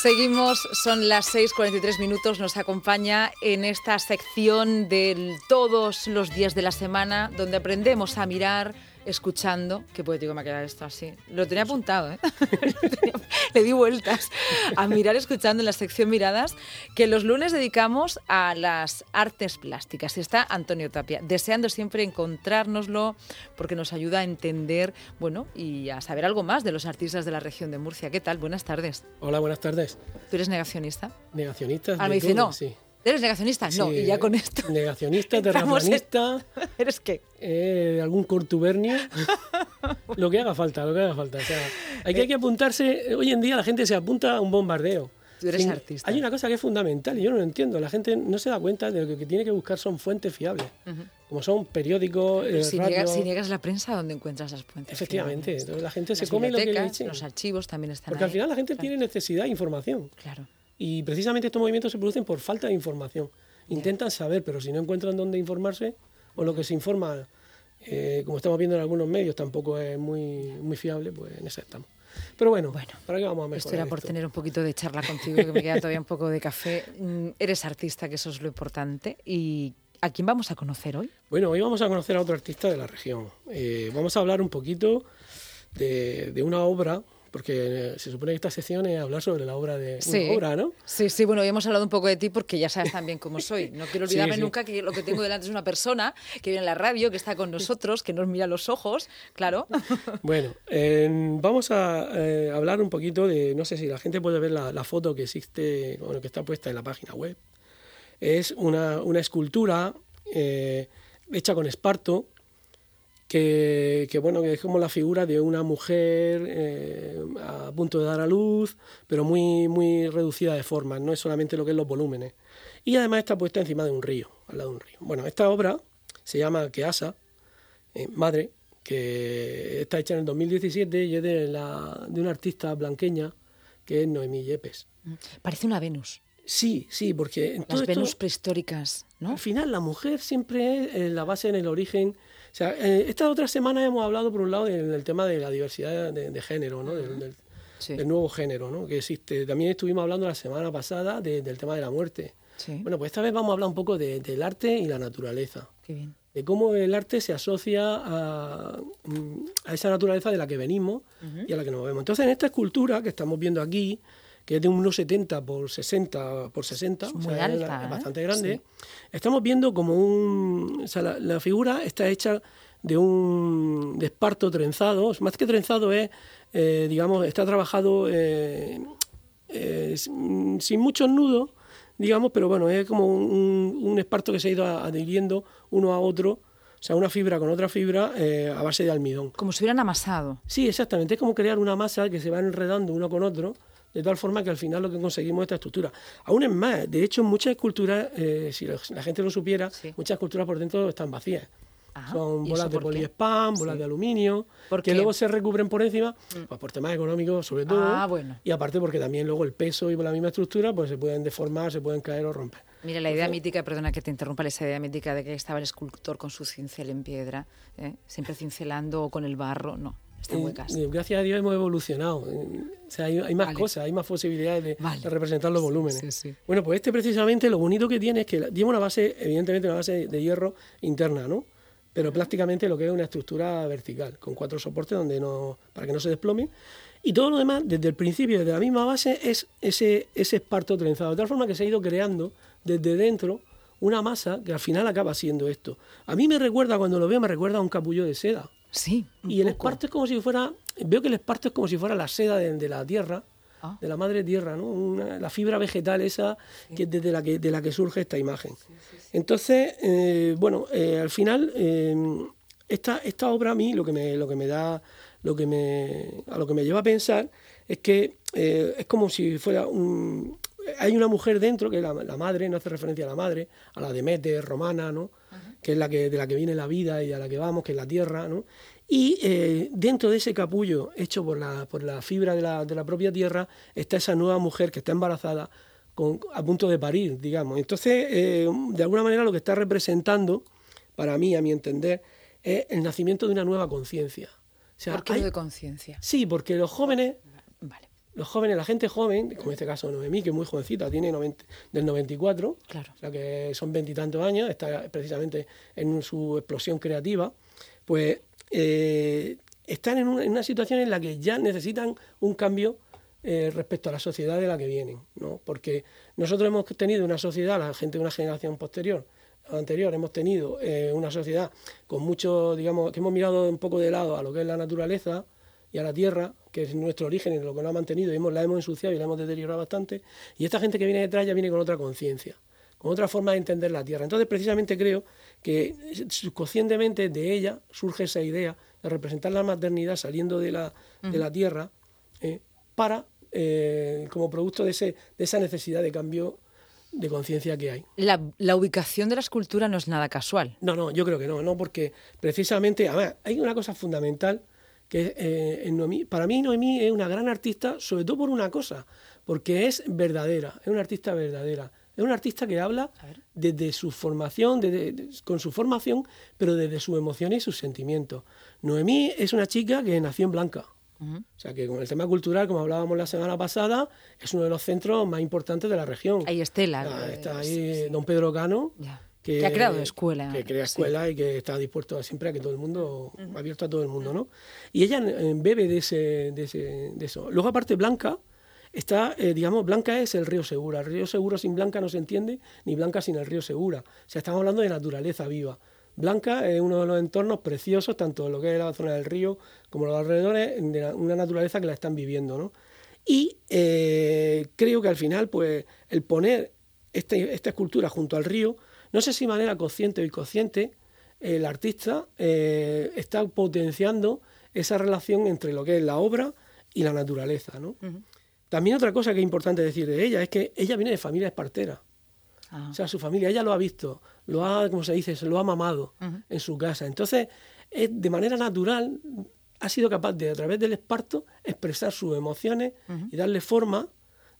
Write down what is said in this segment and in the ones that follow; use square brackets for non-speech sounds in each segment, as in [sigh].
Seguimos, son las 6.43 minutos, nos acompaña en esta sección de todos los días de la semana, donde aprendemos a mirar escuchando. Qué poético me ha quedado esto así. Lo tenía apuntado, ¿eh? [laughs] Le di vueltas a mirar escuchando en la sección Miradas, que los lunes dedicamos a las artes plásticas. Y está Antonio Tapia, deseando siempre encontrárnoslo porque nos ayuda a entender, bueno, y a saber algo más de los artistas de la región de Murcia. ¿Qué tal? Buenas tardes. Hola, buenas tardes. ¿Tú eres negacionista? Negacionista. Ah, me dice no. Sí. ¿Eres negacionista? No, y ya con esto. Negacionista, [laughs] terraplanista. [laughs] ¿Eres qué? Eh, algún cortubernio. [laughs] lo que haga falta, lo que haga falta. O sea, hay que, hay que apuntarse. Hoy en día la gente se apunta a un bombardeo. Tú eres artista. Hay una cosa que es fundamental y yo no lo entiendo. La gente no se da cuenta de que lo que tiene que buscar son fuentes fiables. Como son periódicos. Eh, si, Niegas, si, Niegas, la prensa, ¿dónde encuentras las fuentes? Efectivamente. Entonces, la gente se come lo que le Los archivos también están Porque al final la gente tiene necesidad de información. Claro. Y precisamente estos movimientos se producen por falta de información. Intentan saber, pero si no encuentran dónde informarse, o lo que se informa, eh, como estamos viendo en algunos medios, tampoco es muy, muy fiable, pues en eso estamos. Pero bueno, bueno ¿para qué vamos a mejorar Esto era por tener un poquito de charla contigo, que me queda todavía un poco de café. Mm, eres artista, que eso es lo importante. ¿Y a quién vamos a conocer hoy? Bueno, hoy vamos a conocer a otro artista de la región. Eh, vamos a hablar un poquito de, de una obra porque se supone que esta sección es hablar sobre la obra de una obra, ¿no? Sí, sí, bueno, hoy hemos hablado un poco de ti porque ya sabes también cómo soy. No quiero [laughs] olvidarme nunca que lo que tengo delante es una persona que viene en la radio, que está con nosotros, que nos mira los ojos, claro. [laughs] Bueno, vamos a eh, hablar un poquito de, no sé si la gente puede ver la, foto que existe, bueno, que está puesta en la página web. Es una, una escultura eh, hecha con esparto, que, bueno, que es como la figura de una mujer eh, a punto de dar a luz, pero muy, muy reducida de forma, no es solamente lo que es los volúmenes. Y además está puesta encima de un río, al lado de un río. Bueno, esta obra se llama Keasa, eh, Madre, que está hecha en el 2017 y es de, la, de una artista blanqueña que es Noemí Yepes. Parece una Venus. Sí, sí, porque... Las Venus prehistóricas, ¿no? Al final la mujer siempre es eh, la base en el origen o sea, eh, esta otra semana hemos hablado, por un lado, del, tema de la diversidad de, género, ¿no? Del, nuevo género ¿no? que existe. También estuvimos hablando la semana pasada del tema de la muerte. Bueno, pues esta vez vamos a hablar un poco del arte y la naturaleza. De cómo el arte se asocia a, mm, esa naturaleza de la que venimos y a la que nos movemos. Entonces, en esta escultura que estamos viendo aquí, que es de unos 70 por 60 por 60, es, o sea, es, ¿eh? bastante grande. Estamos viendo como un... O sea, la, figura está hecha de un de esparto trenzado, más que trenzado es, eh, digamos, está trabajado eh, sin muchos nudos, digamos, pero bueno, es como un, esparto que se ha ido adhiriendo uno a otro o sea, una fibra con otra fibra a base de almidón. Como si hubieran amasado. Sí, exactamente. Es como crear una masa que se va enredando uno con otro de tal forma que al final lo que conseguimos es esta estructura. Aún es más, de hecho, muchas esculturas, eh, si la gente lo supiera, muchas esculturas por dentro están vacías. Son bolas de poliespam, bolas de aluminio, que luego se recubren por encima, mm. pues por temas económicos sobre todo. Ah, y aparte porque también luego el peso y por la misma estructura, pues se pueden deformar, se pueden caer o romper. Mira, la idea mítica, perdona que te interrumpa, esa idea mítica de que estaba el escultor con su cincel en piedra, ¿eh? siempre cincelando con el barro, no. Eh, gracias a Dios hemos evolucionado. O sea, hay, más cosas, hay más posibilidades de, representar los volúmenes. Bueno, pues este precisamente lo bonito que tiene es que tiene una base, evidentemente una base de hierro interna, ¿no? Pero prácticamente lo que es una estructura vertical, con cuatro soportes donde no, para que no se desplome. Y todo lo demás, desde el principio, desde la misma base, es ese, ese esparto trenzado. De tal forma que se ha ido creando desde dentro una masa que al final acaba siendo esto. A mí me recuerda, cuando lo veo, me recuerda a un capullo de seda. Sí. Y el esparto es como si fuera, veo que el esparto es como si fuera la seda de, la tierra, ah. de la madre tierra, ¿no? la fibra vegetal esa que es desde la que, de la que surge esta imagen. Entonces, eh, bueno, eh, al final, eh, esta, esta obra a mí lo que me, lo que me da, lo que me, a lo que me lleva a pensar es que es como si fuera un, hay una mujer dentro, que es la, madre, no hace referencia a la madre, a la Demeter romana, ¿no? Que es la que, de la que viene la vida y a la que vamos, que es la tierra, ¿no? Y eh, dentro de ese capullo hecho por la, por la fibra de la, de la, propia tierra está esa nueva mujer que está embarazada con, a punto de parir, digamos. Entonces, eh, de alguna manera lo que está representando, para mí, a mi entender, es el nacimiento de una nueva conciencia. ¿Por qué de conciencia? Sí, porque los jóvenes... Vale los jóvenes, la gente joven, como en este caso Noemí, que es muy jovencita, tiene 90, del 94, claro. o sea que son veintitantos años, está precisamente en su explosión creativa, pues eh, están en una, situación en la que ya necesitan un cambio eh, respecto a la sociedad de la que vienen, ¿no? Porque nosotros hemos tenido una sociedad, la gente de una generación posterior, anterior, hemos tenido eh, una sociedad con mucho, digamos, que hemos mirado un poco de lado a lo que es la naturaleza, y a la tierra, que es nuestro origen y lo que nos ha mantenido, y hemos, la hemos ensuciado y la hemos deteriorado bastante, y esta gente que viene detrás ya viene con otra conciencia, con otra forma de entender la tierra. Entonces, precisamente creo que subconscientemente de ella surge esa idea de representar la maternidad saliendo de la, de la tierra eh, para, eh, como producto de, ese, de esa necesidad de cambio de conciencia que hay. La, la, ubicación de la escultura no es nada casual. No, no, yo creo que no, no, porque precisamente, a ver, hay una cosa fundamental que eh, para mí Noemí es una gran artista, sobre todo por una cosa, porque es verdadera, es una artista verdadera. Es una artista que habla desde su formación, con su formación, pero desde sus emociones y sus sentimientos. Noemí es una chica que nació en Blanca. O sea que con el tema cultural, como hablábamos la semana pasada, es uno de los centros más importantes de la región. Ahí Estela. Ah, está ahí don Pedro Cano. Que, ha creado escuela. Que crea escuela y que está dispuesto siempre a que todo el mundo, abierto a todo el mundo, ¿no? Y ella bebe de, ese, de, ese, de eso. Luego, aparte, Blanca, está, eh, digamos, Blanca es el río Segura. El río Segura sin Blanca no se entiende, ni Blanca sin el río Segura. O sea, estamos hablando de naturaleza viva. Blanca es uno de los entornos preciosos, tanto lo que es la zona del río como los alrededores, de una naturaleza que la están viviendo, ¿no? Y eh, creo que al final, pues, el poner este, esta escultura junto al río no sé si de manera consciente o inconsciente, el artista eh, está potenciando esa relación entre lo que es la obra y la naturaleza. ¿no? También otra cosa que es importante decir de ella es que ella viene de familia espartera. Ah. O sea, su familia, ella lo ha visto, lo ha, como se dice, se lo ha mamado en su casa. Entonces, de manera natural, ha sido capaz de, a través del esparto, expresar sus emociones y darle forma,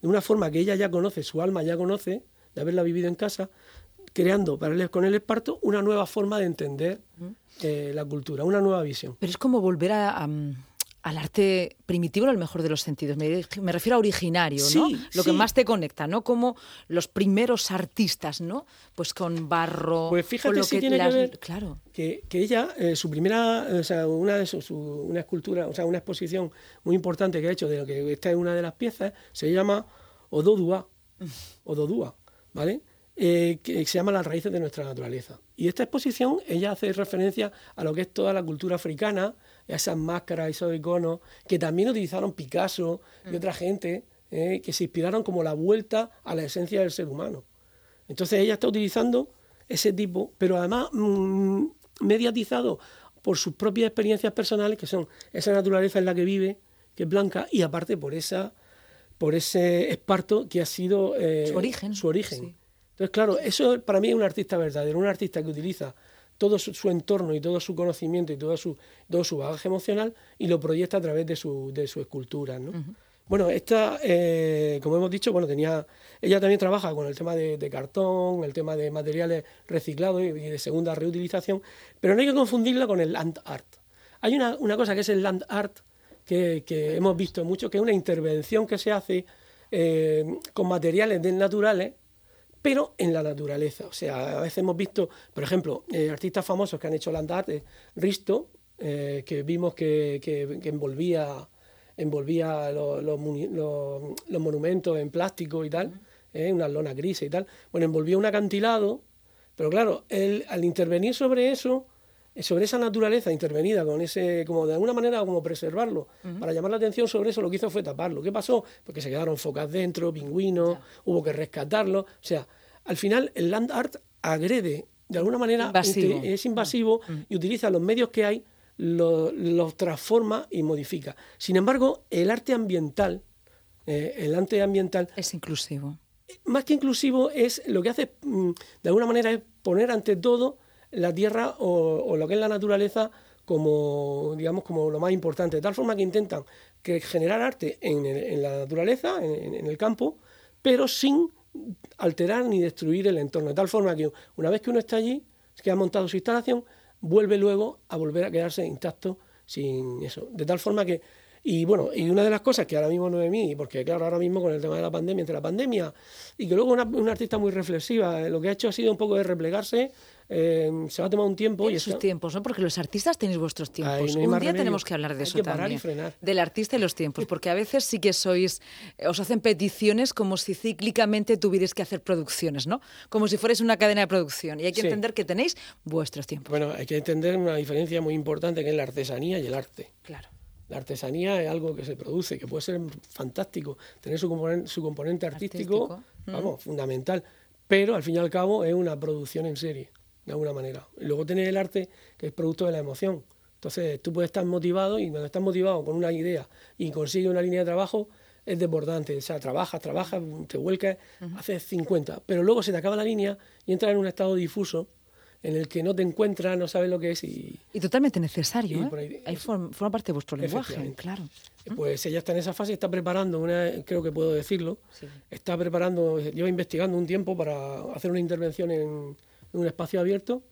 de una forma que ella ya conoce, su alma ya conoce, de haberla vivido en casa, creando paralelos con el esparto una nueva forma de entender eh, la cultura, una nueva visión. Pero es como volver a, al arte primitivo en el mejor de los sentidos. Me, refiero a originario, ¿no? Lo que más te conecta, ¿no? Como los primeros artistas, ¿no? Pues con barro. Pues fíjate si tiene que ver claro. que, ella, eh, su primera, o sea, una de su, una escultura, o sea, una exposición muy importante que ha hecho de lo que esta es una de las piezas, se llama Ododua, mm. Ododua, ¿vale? Eh, que se llama Las raíces de nuestra naturaleza. Y esta exposición, ella hace referencia a lo que es toda la cultura africana, a esas máscaras, esos iconos, que también utilizaron Picasso y otra gente, eh, que se inspiraron como la vuelta a la esencia del ser humano. Entonces ella está utilizando ese tipo, pero además mm, mediatizado por sus propias experiencias personales, que son esa naturaleza en la que vive, que es blanca, y aparte por esa por ese esparto que ha sido eh, su origen. Su origen. Entonces, claro, eso para mí es un artista verdadero, un artista que utiliza todo su, entorno y todo su conocimiento y todo su, todo su bagaje emocional y lo proyecta a través de su, de su escultura. ¿no? Bueno, esta, eh, como hemos dicho, bueno, tenía, ella también trabaja con el tema de, cartón, el tema de materiales reciclados y, de segunda reutilización, pero no hay que confundirla con el land art. Hay una, una cosa que es el land art, que, que, hemos visto mucho, que es una intervención que se hace eh, con materiales naturales pero en la naturaleza. O sea, a veces hemos visto, por ejemplo, eh, artistas famosos que han hecho land art, Risto, eh, que vimos que, envolvía, envolvía los, monumentos en plástico y tal, eh, una lona gris y tal. Bueno, envolvía un acantilado, pero claro, él, al intervenir sobre eso, sobre esa naturaleza intervenida, con ese, como de alguna manera como preservarlo, para llamar la atención sobre eso, lo que hizo fue taparlo. ¿Qué pasó? Porque se quedaron focas dentro, pingüinos, hubo que rescatarlo. O sea, al final el land art agrede, de alguna manera es invasivo y utiliza los medios que hay, los transforma y modifica. Sin embargo, el arte ambiental, eh, el arte ambiental... Es inclusivo. Más que inclusivo, es lo que hace, mm, de alguna manera, es poner ante todo la tierra o, lo que es la naturaleza como, digamos, como lo más importante, de tal forma que intentan que generar arte en, la naturaleza, en, el campo, pero sin alterar ni destruir el entorno, de tal forma que una vez que uno está allí, que ha montado su instalación, vuelve luego a volver a quedarse intacto sin eso. De tal forma que, Y bueno, y una de las cosas que ahora mismo no es mí, porque claro, ahora mismo con el tema de la pandemia, entre la pandemia, y que luego una, una artista muy reflexiva, eh, lo que ha hecho ha sido un poco de replegarse eh, se va a tomar un tiempo. y sus tiempos, ¿no? Porque los artistas tenéis vuestros tiempos. un día tenemos que hablar de eso también. Del artista y los tiempos, porque a veces sí que sois, eh, os hacen peticiones como si cíclicamente tuvierais que hacer producciones, ¿no? Como si fuerais una cadena de producción. Y hay que entender que tenéis vuestros tiempos. Bueno, hay que entender una diferencia muy importante que es la artesanía y el arte. Claro. La artesanía es algo que se produce, que puede ser fantástico, tener su componente, su componente artístico, vamos, fundamental, pero al fin y al cabo es una producción en serie de alguna manera. Y luego tienes el arte, que es producto de la emoción. Entonces, tú puedes estar motivado y cuando estás motivado con una idea y consigues una línea de trabajo, es desbordante. O sea, trabajas, trabajas, te vuelcas, haces 50. Pero luego se te acaba la línea y entras en un estado difuso en el que no te encuentras, no sabes lo que es y... Y totalmente necesario, ¿eh? Ahí, forma, parte de vuestro lenguaje, claro. Pues ella está en esa fase, está preparando, una, creo que puedo decirlo, está preparando, lleva investigando un tiempo para hacer una intervención en, en un espacio abierto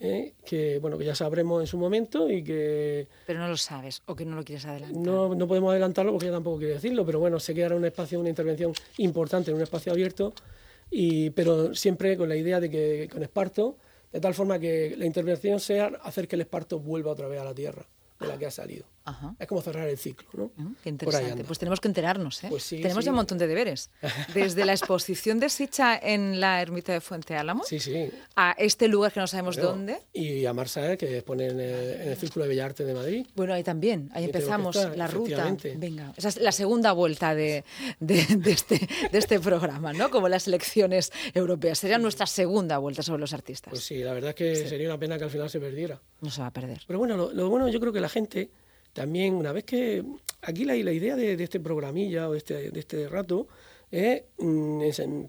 ¿eh? que bueno que ya sabremos en su momento y que pero no lo sabes o que no lo quieres adelantar no, no podemos adelantarlo porque ella tampoco quiere decirlo pero bueno sé que era un espacio una intervención importante en un espacio abierto y pero siempre con la idea de que con esparto de tal forma que la intervención sea hacer que el esparto vuelva otra vez a la tierra de la que ha salido. Es como cerrar el ciclo, ¿no? Mm, qué interesante. Pues tenemos que enterarnos, ¿eh? Pues tenemos ya un montón de deberes. [laughs] Desde la exposición de Sicha en la ermita de Fuente Álamo sí, sí. a este lugar que no sabemos dónde. Y a Marsa, que expone en el, Círculo de Bellas Artes de Madrid. Bueno, ahí también. Ahí empezamos la ruta. Venga, esa es la segunda vuelta de, este, de este programa, ¿no? Como las elecciones europeas. Sería nuestra segunda vuelta sobre los artistas. Pues sí, la verdad es que sería una pena que al final se perdiera. No se va a perder. Pero bueno, lo, lo bueno yo creo que la gente también, una vez que aquí la, la idea de, este programilla o de este, de este rato es, mm,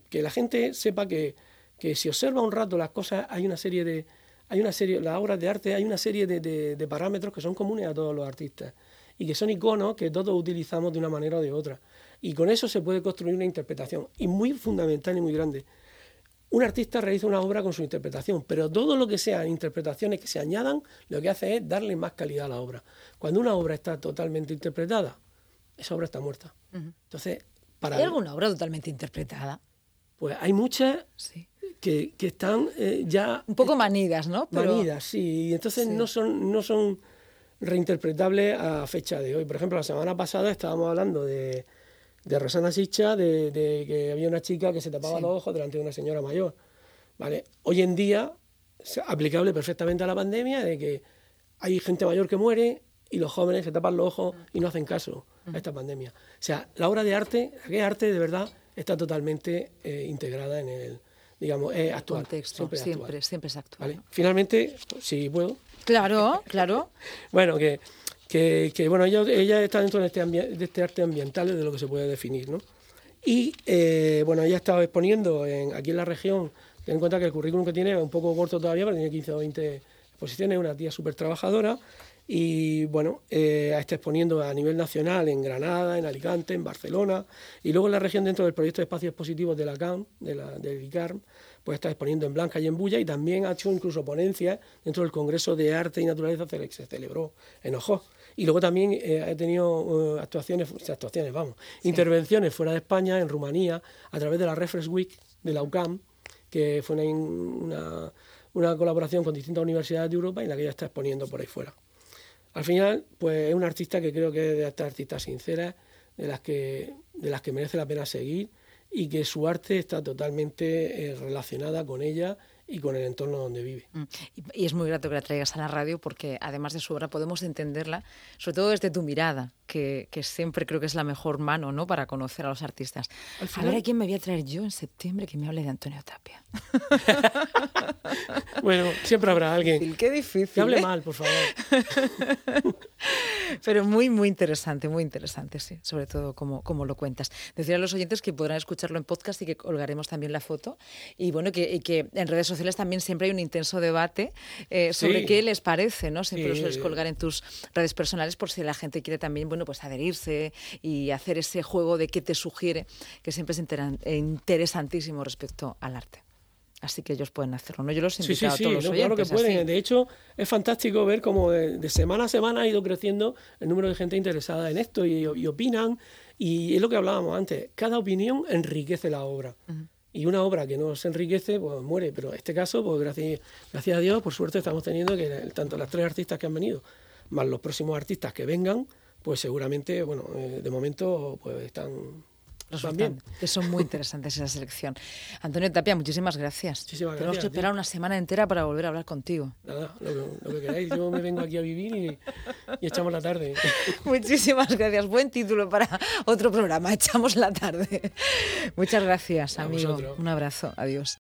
que la gente sepa que, que, si observa un rato las cosas, hay una serie de, hay una serie, las obras de arte, hay una serie de, de, parámetros que son comunes a todos los artistas y que son iconos que todos utilizamos de una manera o de otra. Y con eso se puede construir una interpretación, y muy fundamental y muy grande un artista realiza una obra con su interpretación, pero todo lo que sean interpretaciones que se añadan, lo que hace es darle más calidad a la obra. Cuando una obra está totalmente interpretada, esa obra está muerta. Entonces, para ¿Hay alguna obra totalmente interpretada? Pues hay muchas que, están eh, ya... Un poco manidas, ¿no? Manidas, sí. Y entonces no son, no son reinterpretables a fecha de hoy. Por ejemplo, la semana pasada estábamos hablando de de Rosana Sicha, de, que había una chica que se tapaba los ojos delante de una señora mayor. ¿vale? Hoy en día, aplicable perfectamente a la pandemia, de que hay gente mayor que muere y los jóvenes se tapan los ojos y no hacen caso a esta pandemia. O sea, la obra de arte, aquel arte de verdad está totalmente eh, integrada en el, digamos, es actual. Contexto, siempre, siempre, es actual. Finalmente, si puedo. Claro, claro. [laughs] bueno, que que, bueno, ella, ella, está dentro de este, de este arte ambiental de lo que se puede definir, ¿no? Y eh, bueno, ella ha estado exponiendo en, aquí en la región, ten en cuenta que el currículum que tiene es un poco corto todavía, pero tiene 15 o 20 exposiciones, es una tía súper trabajadora y bueno, eh, está exponiendo a nivel nacional en Granada, en Alicante, en Barcelona. Y luego en la región dentro del proyecto de espacios expositivos de la CAM, de la, del ICARM, pues está exponiendo en Blanca y en Bulla y también ha hecho incluso ponencias dentro del Congreso de Arte y Naturaleza que se celebró en Ojos. Y luego también he eh, tenido uh, actuaciones, actuaciones, vamos, intervenciones fuera de España, en Rumanía, a través de la Reference Week de la UCAM, que fue una, una, colaboración con distintas universidades de Europa en la que ella está exponiendo por ahí fuera. Al final, pues es una artista que creo que es de estas artistas sinceras, de las que, de las que merece la pena seguir y que su arte está totalmente eh, relacionada con ella y con el entorno donde vive. Mm. Y, es muy grato que la traigas a la radio porque además de su obra podemos entenderla, sobre todo desde tu mirada, que, siempre creo que es la mejor mano ¿no? para conocer a los artistas. A ver a quién me voy a traer yo en septiembre que me hable de Antonio Tapia. [laughs] bueno, siempre habrá alguien. Qué difícil. Que hable ¿eh? mal, por favor. [laughs] Pero muy, muy interesante, muy interesante, sí, sobre todo como, como lo cuentas. Decir a los oyentes que podrán escucharlo en podcast y que colgaremos también la foto. Y bueno, que, y que en redes sociales también siempre hay un intenso debate eh, sobre qué les parece, ¿no? Siempre lo sueles colgar en tus redes personales por si la gente quiere también, bueno, pues adherirse y hacer ese juego de qué te sugiere, que siempre es interesantísimo respecto al arte. Así que ellos pueden hacerlo, ¿no? Yo los invito a todos los no, oyentes, claro que pueden. De hecho, es fantástico ver cómo de, semana a semana ha ido creciendo el número de gente interesada en esto y, opinan. Y es lo que hablábamos antes, cada opinión enriquece la obra. Y una obra que no se enriquece, pues muere. Pero en este caso, pues gracias, gracias a Dios, por suerte estamos teniendo que tanto las tres artistas que han venido, más los próximos artistas que vengan, pues seguramente, bueno, eh, de momento, pues están también. Que son muy interesantes esa selección. Antonio Tapia, muchísimas gracias. Tenemos que esperar una semana entera para volver a hablar contigo. Nada, lo, que queráis. Yo me vengo aquí a vivir y, echamos la tarde. [laughs] muchísimas gracias. Buen título para otro programa. [laughs] Echamos la tarde. Muchas gracias, amigo. Un abrazo. Adiós.